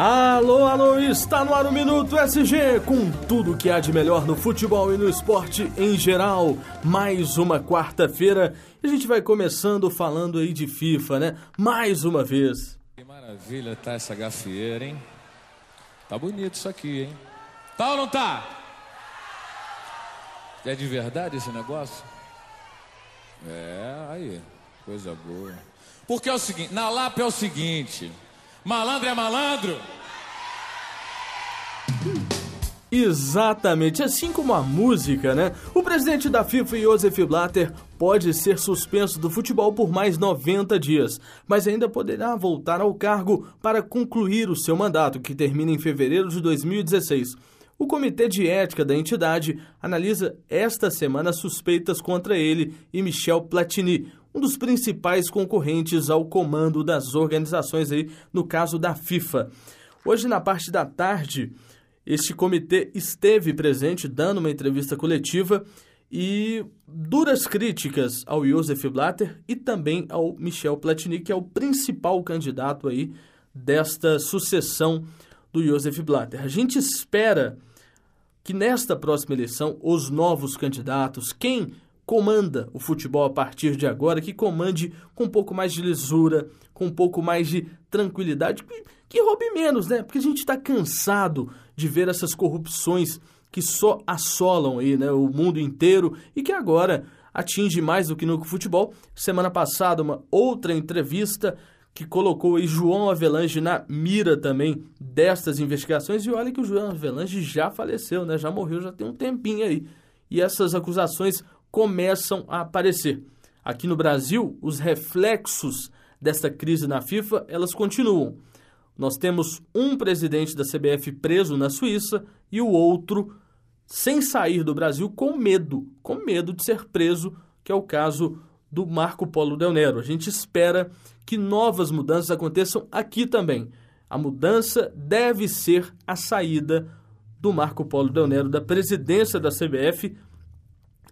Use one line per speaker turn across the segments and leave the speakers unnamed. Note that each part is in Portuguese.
Alô, alô, está no ar o Minuto SG com tudo que há de melhor no futebol e no esporte em geral. Mais uma quarta-feira e a gente vai começando falando aí de FIFA, né? Mais uma vez.
Que maravilha tá essa gafieira, hein? Tá bonito isso aqui, hein? Tá ou não tá? É de verdade esse negócio? É, aí, coisa boa. Porque é o seguinte, na Lapa é o seguinte, malandro é malandro.
Exatamente, assim como a música, né? O presidente da FIFA, Josef Blatter, pode ser suspenso do futebol por mais 90 dias, mas ainda poderá voltar ao cargo para concluir o seu mandato, que termina em fevereiro de 2016. O Comitê de Ética da entidade analisa esta semana suspeitas contra ele e Michel Platini, um dos principais concorrentes ao comando das organizações aí, no caso da FIFA. Hoje, na parte da tarde, este comitê esteve presente dando uma entrevista coletiva e duras críticas ao Josef Blatter e também ao Michel Platini, que é o principal candidato aí desta sucessão do Josef Blatter. A gente espera que nesta próxima eleição os novos candidatos, quem comanda o futebol a partir de agora, que comande com um pouco mais de lisura, com um pouco mais de tranquilidade, que, roube menos, né? Porque a gente está cansado de ver essas corrupções que só assolam aí, né, o mundo inteiro e que agora atinge mais do que no futebol. Semana passada, uma outra entrevista que colocou aí João Avelange na mira também destas investigações. E olha que o João Avelange já faleceu, né? Já morreu, já tem um tempinho aí. E essas acusações começam a aparecer. Aqui no Brasil, os reflexos desta crise na FIFA, elas continuam. Nós temos um presidente da CBF preso na Suíça e o outro sem sair do Brasil com medo, com medo de ser preso, que é o caso do Marco Polo Del Nero. A gente espera que novas mudanças aconteçam aqui também. A mudança deve ser a saída do Marco Polo Del Nero da presidência da CBF,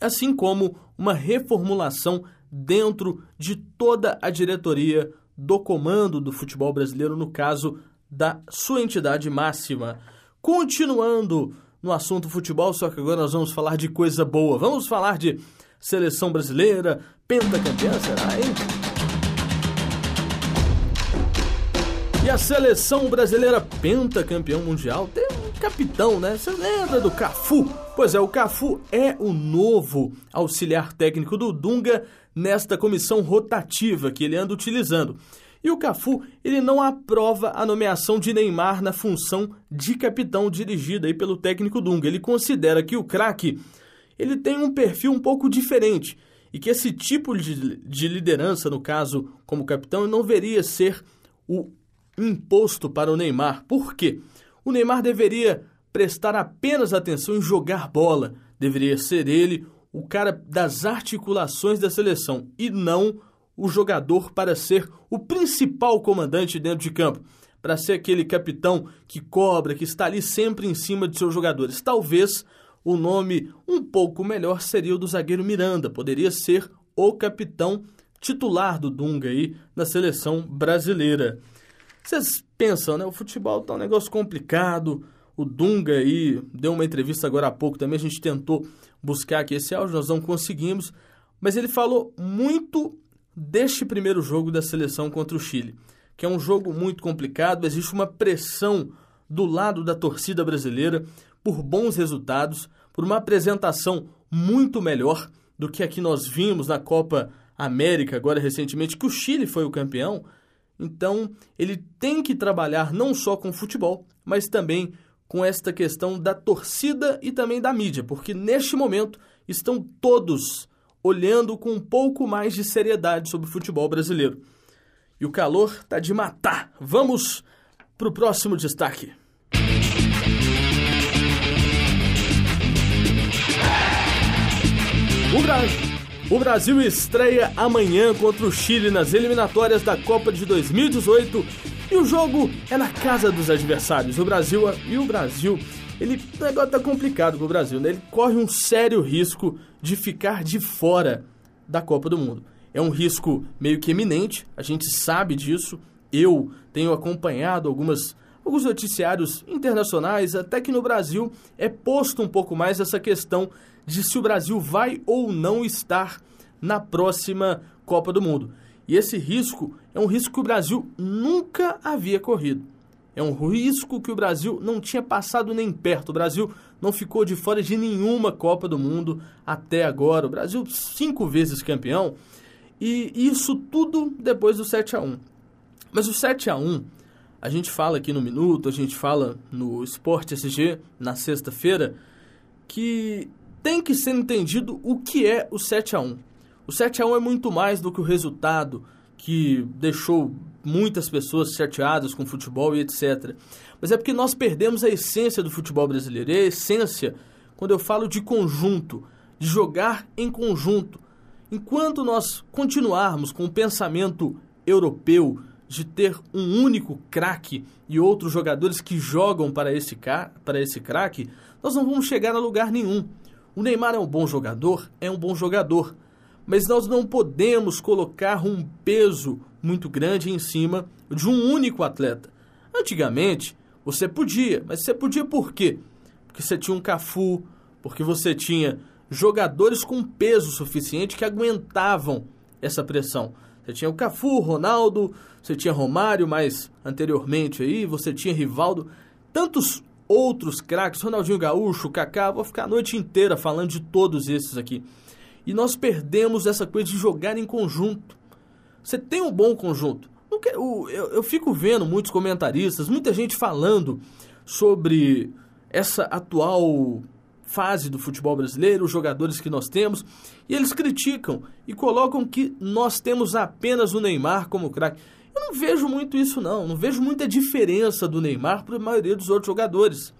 assim como uma reformulação dentro de toda a diretoria do comando do futebol brasileiro, no caso da sua entidade máxima. Continuando no assunto futebol, só que agora nós vamos falar de coisa boa. Vamos falar de seleção brasileira, pentacampeã, será, hein? E a seleção brasileira pentacampeão mundial tem um capitão, né? Você lembra do Cafu? Pois é, o Cafu é o novo auxiliar técnico do Dunga nesta comissão rotativa que ele anda utilizando. E o Cafu, ele não aprova a nomeação de Neymar na função de capitão dirigida aí pelo técnico Dunga. Ele considera que o craque ele tem um perfil um pouco diferente e que esse tipo de, de liderança, no caso como capitão, não deveria ser o imposto para o Neymar. Por quê? O Neymar deveria prestar apenas atenção em jogar bola. Deveria ser ele o cara das articulações da seleção e não o jogador para ser o principal comandante dentro de campo, para ser aquele capitão que cobra, que está ali sempre em cima de seus jogadores. Talvez o nome um pouco melhor seria o do zagueiro Miranda, poderia ser o capitão titular do Dunga aí na seleção brasileira. Vocês pensam, né? O futebol tá um negócio complicado. O Dunga aí deu uma entrevista agora há pouco também, a gente tentou buscar aqui esse áudio, nós não conseguimos, mas ele falou muito deste primeiro jogo da seleção contra o Chile, que é um jogo muito complicado, existe uma pressão do lado da torcida brasileira por bons resultados, por uma apresentação muito melhor do que a que nós vimos na Copa América agora recentemente, que o Chile foi o campeão. Então, ele tem que trabalhar não só com futebol, mas também com esta questão da torcida e também da mídia, porque neste momento estão todos olhando com um pouco mais de seriedade sobre o futebol brasileiro. E o calor tá de matar. Vamos para o próximo destaque. O Brasil, o Brasil estreia amanhã contra o Chile nas eliminatórias da Copa de 2018 e o jogo é na casa dos adversários. O Brasil e o Brasil, ele o negócio tá complicado pro Brasil, né? Ele corre um sério risco de ficar de fora da Copa do Mundo. É um risco meio que eminente, a gente sabe disso. Eu tenho acompanhado algumas alguns noticiários internacionais, até que no Brasil é posto um pouco mais essa questão de se o Brasil vai ou não estar na próxima Copa do Mundo. E esse risco é um risco que o Brasil nunca havia corrido. É um risco que o Brasil não tinha passado nem perto. O Brasil não ficou de fora de nenhuma Copa do Mundo até agora. O Brasil cinco vezes campeão. E isso tudo depois do 7 a 1 Mas o 7 a 1 a gente fala aqui no Minuto, a gente fala no Esporte SG na sexta-feira, que tem que ser entendido o que é o 7 a 1 O 7 a 1 é muito mais do que o resultado que deixou muitas pessoas chateadas com o futebol e etc. Mas é porque nós perdemos a essência do futebol brasileiro. E a essência, quando eu falo de conjunto, de jogar em conjunto. Enquanto nós continuarmos com o pensamento europeu de ter um único craque e outros jogadores que jogam para esse, para esse craque, nós não vamos chegar a lugar nenhum. O Neymar é um bom jogador? É um bom jogador mas nós não podemos colocar um peso muito grande em cima de um único atleta. Antigamente, você podia, mas você podia por quê? Porque você tinha um Cafu, porque você tinha jogadores com peso suficiente que aguentavam essa pressão. Você tinha o Cafu, Ronaldo, você tinha Romário, mais anteriormente aí, você tinha Rivaldo, tantos outros craques, Ronaldinho Gaúcho, Kaká, vou ficar a noite inteira falando de todos esses aqui. E nós perdemos essa coisa de jogar em conjunto. Você tem um bom conjunto. Eu, fico vendo muitos comentaristas, muita gente falando sobre essa atual fase do futebol brasileiro, os jogadores que nós temos, e eles criticam e colocam que nós temos apenas o Neymar como craque. Eu não vejo muito isso não, não vejo muita diferença do Neymar para a maioria dos outros jogadores.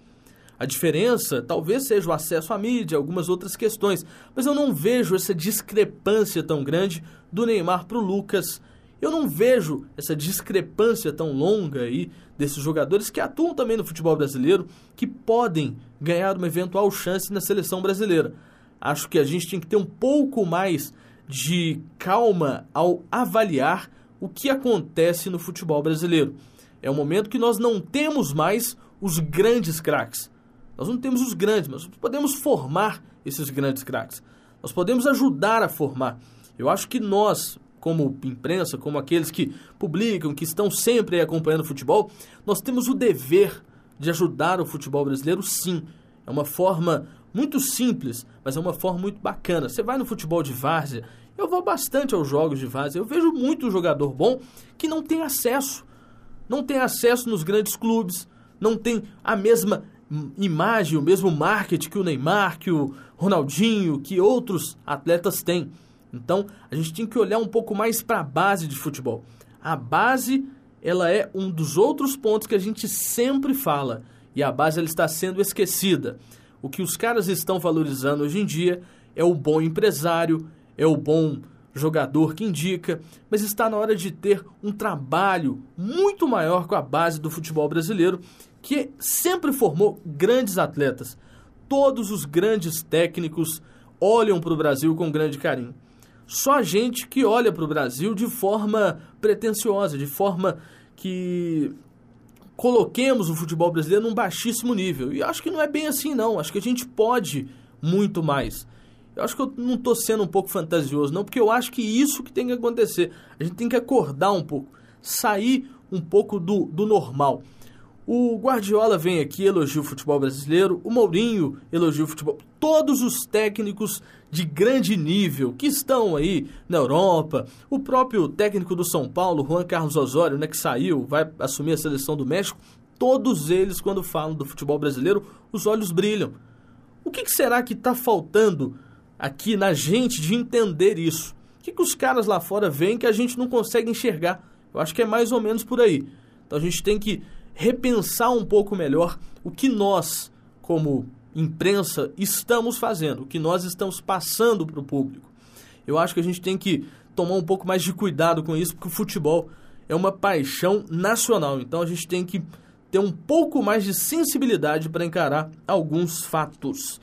A diferença talvez seja o acesso à mídia, algumas outras questões, mas eu não vejo essa discrepância tão grande do Neymar para o Lucas. Eu não vejo essa discrepância tão longa aí desses jogadores que atuam também no futebol brasileiro, que podem ganhar uma eventual chance na seleção brasileira. Acho que a gente tem que ter um pouco mais de calma ao avaliar o que acontece no futebol brasileiro. É um momento que nós não temos mais os grandes craques. Nós não temos os grandes, mas podemos formar esses grandes craques. Nós podemos ajudar a formar. Eu acho que nós, como imprensa, como aqueles que publicam, que estão sempre acompanhando o futebol, nós temos o dever de ajudar o futebol brasileiro, sim. É uma forma muito simples, mas é uma forma muito bacana. Você vai no futebol de várzea, eu vou bastante aos jogos de várzea, eu vejo muito jogador bom que não tem acesso. Não tem acesso nos grandes clubes, não tem a mesma imagem, o mesmo marketing que o Neymar, que o Ronaldinho, que outros atletas têm. Então, a gente tem que olhar um pouco mais para a base de futebol. A base, ela é um dos outros pontos que a gente sempre fala, e a base ela está sendo esquecida. O que os caras estão valorizando hoje em dia é o bom empresário, é o bom jogador que indica, mas está na hora de ter um trabalho muito maior com a base do futebol brasileiro que sempre formou grandes atletas. Todos os grandes técnicos olham para o Brasil com grande carinho. Só a gente que olha para o Brasil de forma pretensiosa, de forma que coloquemos o futebol brasileiro num baixíssimo nível. E acho que não é bem assim, não. Acho que a gente pode muito mais. Eu acho que eu não estou sendo um pouco fantasioso, não, porque eu acho que isso que tem que acontecer. A gente tem que acordar um pouco, sair um pouco do, do normal. O Guardiola vem aqui, elogia o futebol brasileiro, o Mourinho elogia o futebol. Todos os técnicos de grande nível que estão aí na Europa, o próprio técnico do São Paulo, Juan Carlos Osório, né, que saiu, vai assumir a seleção do México, todos eles, quando falam do futebol brasileiro, os olhos brilham. O que, que será que está faltando aqui na gente de entender isso? O que, que os caras lá fora veem que a gente não consegue enxergar? Eu acho que é mais ou menos por aí. Então a gente tem que repensar um pouco melhor o que nós, como imprensa, estamos fazendo, o que nós estamos passando para o público. Eu acho que a gente tem que tomar um pouco mais de cuidado com isso, porque o futebol é uma paixão nacional. Então a gente tem que ter um pouco mais de sensibilidade para encarar alguns fatos.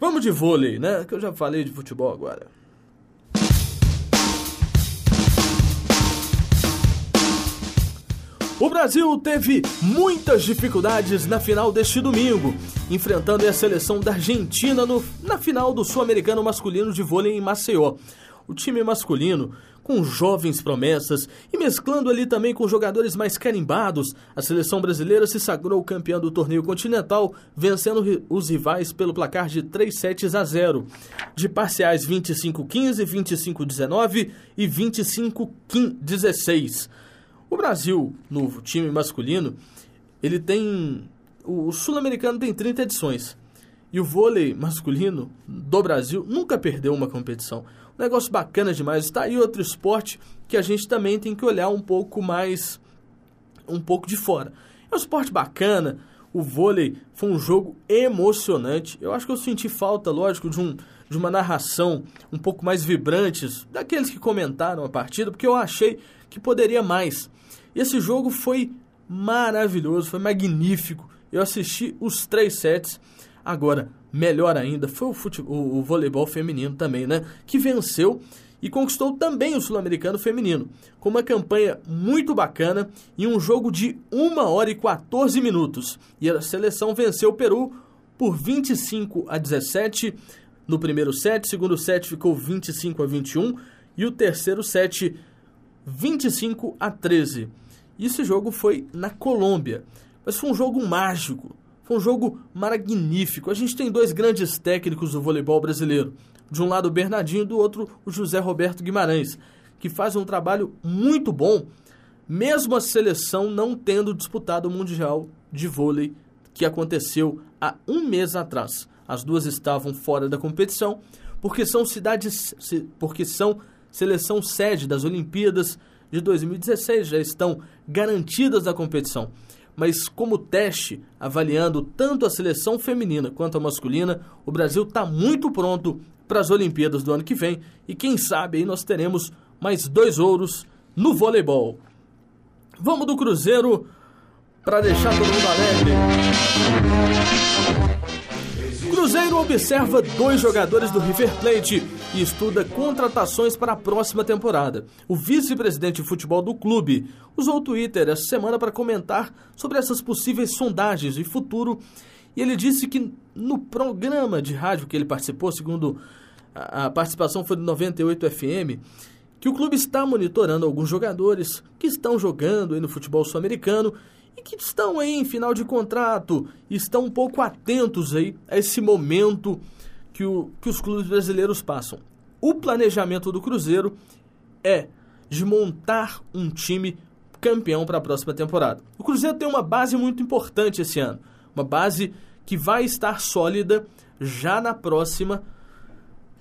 Vamos de vôlei, né? Que eu já falei de futebol agora. O Brasil teve muitas dificuldades na final deste domingo, enfrentando a seleção da Argentina no, na final do Sul-Americano Masculino de Vôlei em Maceió. O time masculino, com jovens promessas e mesclando ali também com jogadores mais carimbados, a seleção brasileira se sagrou campeã do torneio continental, vencendo os rivais pelo placar de 3 sets a 0, de parciais 25-15, 25-19 e 25-16. O Brasil, no time masculino, ele tem. O sul-americano tem 30 edições. E o vôlei masculino do Brasil nunca perdeu uma competição. Um negócio bacana demais. Está aí outro esporte que a gente também tem que olhar um pouco mais. um pouco de fora. É um esporte bacana. O vôlei foi um jogo emocionante. Eu acho que eu senti falta, lógico, de, um, de uma narração um pouco mais vibrante daqueles que comentaram a partida, porque eu achei que poderia mais. E esse jogo foi maravilhoso, foi magnífico. Eu assisti os três sets. Agora, melhor ainda, foi o, futebol, o, voleibol feminino também, né? Que venceu e conquistou também o Sul-Americano Feminino, com uma campanha muito bacana e um jogo de 1 hora e 14 minutos. E a seleção venceu o Peru por 25 a 17 no primeiro set, segundo set ficou 25 a 21 e o terceiro set 25 a 13. E esse jogo foi na Colômbia. Mas foi um jogo mágico. Foi um jogo magnífico. A gente tem dois grandes técnicos do voleibol brasileiro. De um lado o Bernardinho, do outro o José Roberto Guimarães, que faz um trabalho muito bom, mesmo a seleção não tendo disputado o Mundial de Vôlei que aconteceu há um mês atrás. As duas estavam fora da competição porque são cidades, porque são seleção sede das Olimpíadas de 2016, já estão garantidas na competição. Mas como teste, avaliando tanto a seleção feminina quanto a masculina, o Brasil está muito pronto para as Olimpíadas do ano que vem e quem sabe aí nós teremos mais dois ouros no voleibol. Vamos do Cruzeiro para deixar todo mundo alegre. Cruzeiro observa dois jogadores do River Plate e estuda contratações para a próxima temporada. O vice-presidente de futebol do clube usou o Twitter essa semana para comentar sobre essas possíveis sondagens e futuro. E ele disse que no programa de rádio que ele participou, segundo a participação foi do 98 FM, que o clube está monitorando alguns jogadores que estão jogando aí no futebol sul-americano e que estão aí em final de contrato estão um pouco atentos aí a esse momento que, o, que os clubes brasileiros passam. O planejamento do Cruzeiro é de montar um time campeão para a próxima temporada. O Cruzeiro tem uma base muito importante esse ano, uma base que vai estar sólida já na próxima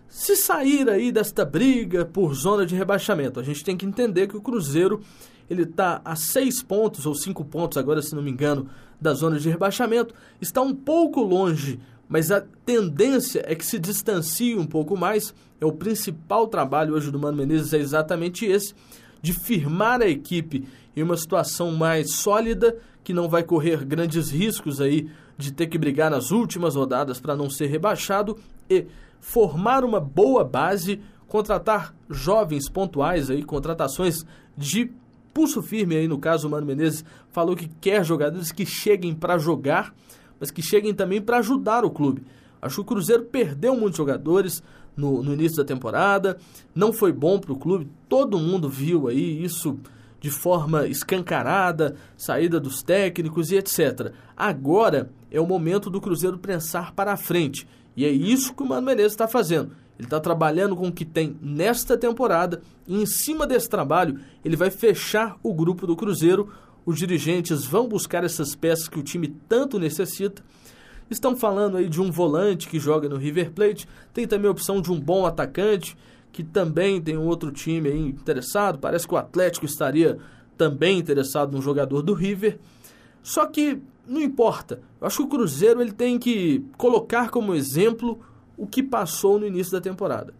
se sair aí desta briga por zona de rebaixamento. A gente tem que entender que o Cruzeiro ele está a seis pontos, ou cinco pontos agora, se não me engano, da zona de rebaixamento. Está um pouco longe, mas a tendência é que se distancie um pouco mais. É o principal trabalho hoje do Mano Menezes, é exatamente esse, de firmar a equipe em uma situação mais sólida, que não vai correr grandes riscos aí de ter que brigar nas últimas rodadas para não ser rebaixado e formar uma boa base, contratar jovens pontuais aí, contratações de pulso firme aí, no caso, o Mano Menezes falou que quer jogadores que cheguem para jogar, mas que cheguem também para ajudar o clube. Acho que o Cruzeiro perdeu muitos jogadores no, no início da temporada, não foi bom para o clube, todo mundo viu aí isso de forma escancarada, saída dos técnicos e etc. Agora é o momento do Cruzeiro pensar para a frente. E é isso que o Mano Menezes está fazendo. Ele está trabalhando com o que tem nesta temporada e em cima desse trabalho ele vai fechar o grupo do Cruzeiro. Os dirigentes vão buscar essas peças que o time tanto necessita. Estão falando aí de um volante que joga no River Plate, tem também a opção de um bom atacante que também tem um outro time aí interessado. Parece que o Atlético estaria também interessado num jogador do River. Só que não importa. Eu acho que o Cruzeiro ele tem que colocar como exemplo o que passou no início da temporada.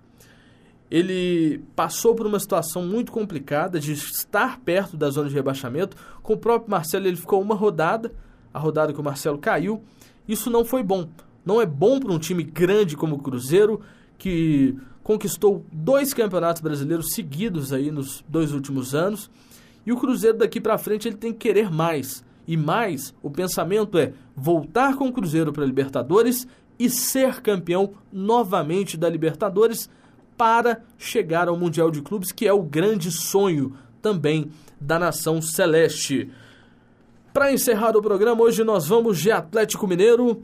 Ele passou por uma situação muito complicada de estar perto da zona de rebaixamento. Com o próprio Marcelo, ele ficou uma rodada, a rodada que o Marcelo caiu. Isso não foi bom. Não é bom para um time grande como o Cruzeiro, que conquistou dois campeonatos brasileiros seguidos aí nos dois últimos anos. E o Cruzeiro daqui para frente ele tem que querer mais. E mais, o pensamento é voltar com o Cruzeiro para a Libertadores e ser campeão novamente da Libertadores para chegar ao Mundial de Clubes, que é o grande sonho também da nação celeste. Para encerrar o programa, hoje nós vamos de Atlético Mineiro.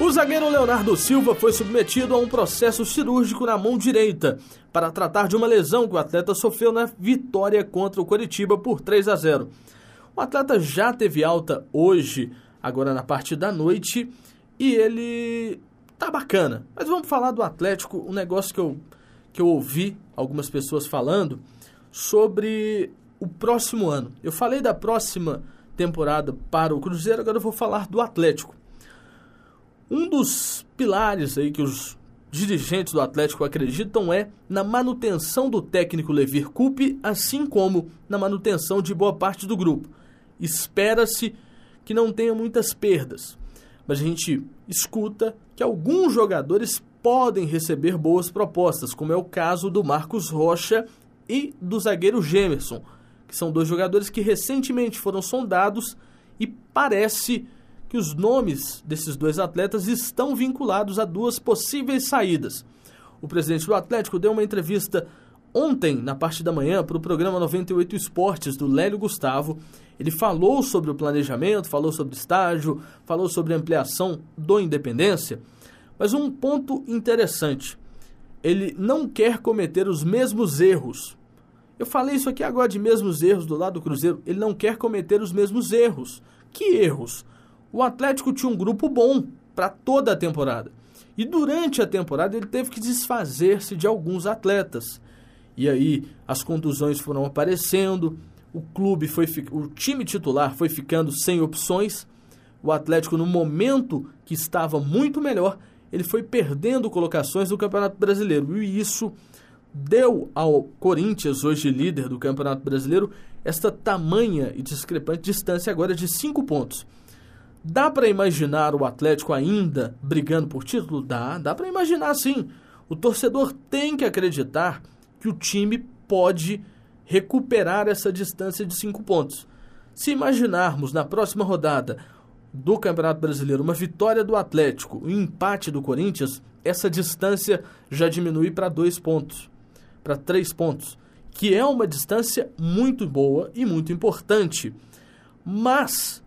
O zagueiro Leonardo Silva foi submetido a um processo cirúrgico na mão direita para tratar de uma lesão que o atleta sofreu na vitória contra o Coritiba por 3 a 0. O atleta já teve alta hoje, agora na parte da noite, e ele tá bacana. Mas vamos falar do Atlético, um negócio que eu, que eu ouvi algumas pessoas falando sobre o próximo ano. Eu falei da próxima temporada para o Cruzeiro, agora eu vou falar do Atlético. Um dos pilares aí que os dirigentes do Atlético acreditam é na manutenção do técnico Levir Coupe, assim como na manutenção de boa parte do grupo. Espera-se que não tenha muitas perdas, mas a gente escuta que alguns jogadores podem receber boas propostas, como é o caso do Marcos Rocha e do zagueiro Gemerson, que são dois jogadores que recentemente foram sondados e parece que os nomes desses dois atletas estão vinculados a duas possíveis saídas. O presidente do Atlético deu uma entrevista ontem, na parte da manhã, para o programa 98 Esportes do Lélio Gustavo. Ele falou sobre o planejamento, falou sobre estágio, falou sobre ampliação do Independência. Mas um ponto interessante: ele não quer cometer os mesmos erros. Eu falei isso aqui agora de mesmos erros do lado do Cruzeiro. Ele não quer cometer os mesmos erros. Que erros? o Atlético tinha um grupo bom para toda a temporada. E durante a temporada ele teve que desfazer-se de alguns atletas. E aí as contusões foram aparecendo, o clube foi o time titular foi ficando sem opções. O Atlético no momento que estava muito melhor, ele foi perdendo colocações no Campeonato Brasileiro. E isso deu ao Corinthians, hoje líder do Campeonato Brasileiro, esta tamanha e discrepante distância agora de cinco pontos. Dá para imaginar o Atlético ainda brigando por título? Dá, dá para imaginar sim. O torcedor tem que acreditar que o time pode recuperar essa distância de cinco pontos. Se imaginarmos na próxima rodada do Campeonato Brasileiro uma vitória do Atlético e um empate do Corinthians, essa distância já diminui para dois pontos, para três pontos, que é uma distância muito boa e muito importante. Mas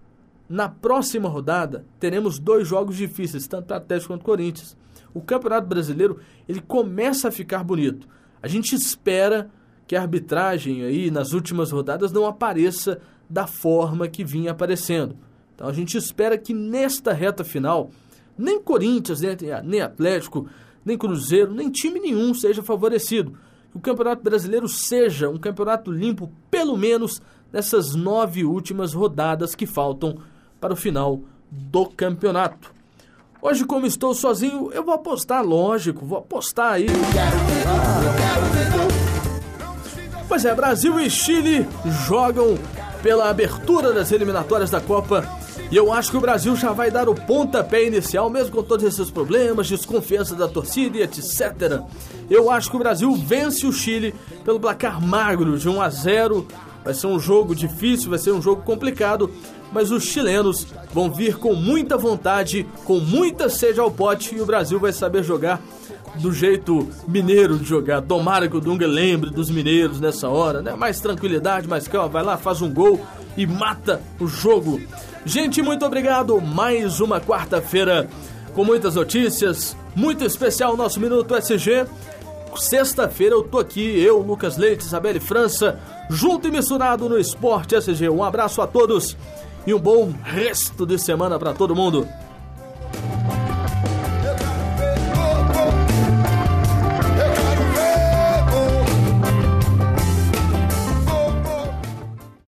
na próxima rodada, teremos dois jogos difíceis, tanto para Atlético quanto Corinthians. O Campeonato Brasileiro, ele começa a ficar bonito. A gente espera que a arbitragem aí nas últimas rodadas não apareça da forma que vinha aparecendo. Então a gente espera que nesta reta final, nem Corinthians, nem Atlético, nem Cruzeiro, nem time nenhum seja favorecido. Que o Campeonato Brasileiro seja um campeonato limpo, pelo menos nessas nove últimas rodadas que faltam para o final do campeonato. Hoje, como estou sozinho, eu vou apostar, lógico, vou apostar aí. Pois é, Brasil e Chile jogam pela abertura das eliminatórias da Copa. E eu acho que o Brasil já vai dar o pontapé inicial, mesmo com todos esses problemas, desconfiança da torcida e etc. Eu acho que o Brasil vence o Chile pelo placar magro de 1 a 0. Vai ser um jogo difícil, vai ser um jogo complicado, mas os chilenos vão vir com muita vontade, com muita sede ao pote e o Brasil vai saber jogar do jeito mineiro de jogar. Tomara que o Dunga lembre dos mineiros nessa hora, né? Mais tranquilidade, mais calma, vai lá, faz um gol e mata o jogo. Gente, muito obrigado. Mais uma quarta-feira com muitas notícias, muito especial nosso Minuto SG. Sexta-feira eu tô aqui, eu, Lucas Leite, Isabelle França, junto e misturado no Esporte SG. Um abraço a todos e um bom resto de semana para todo mundo.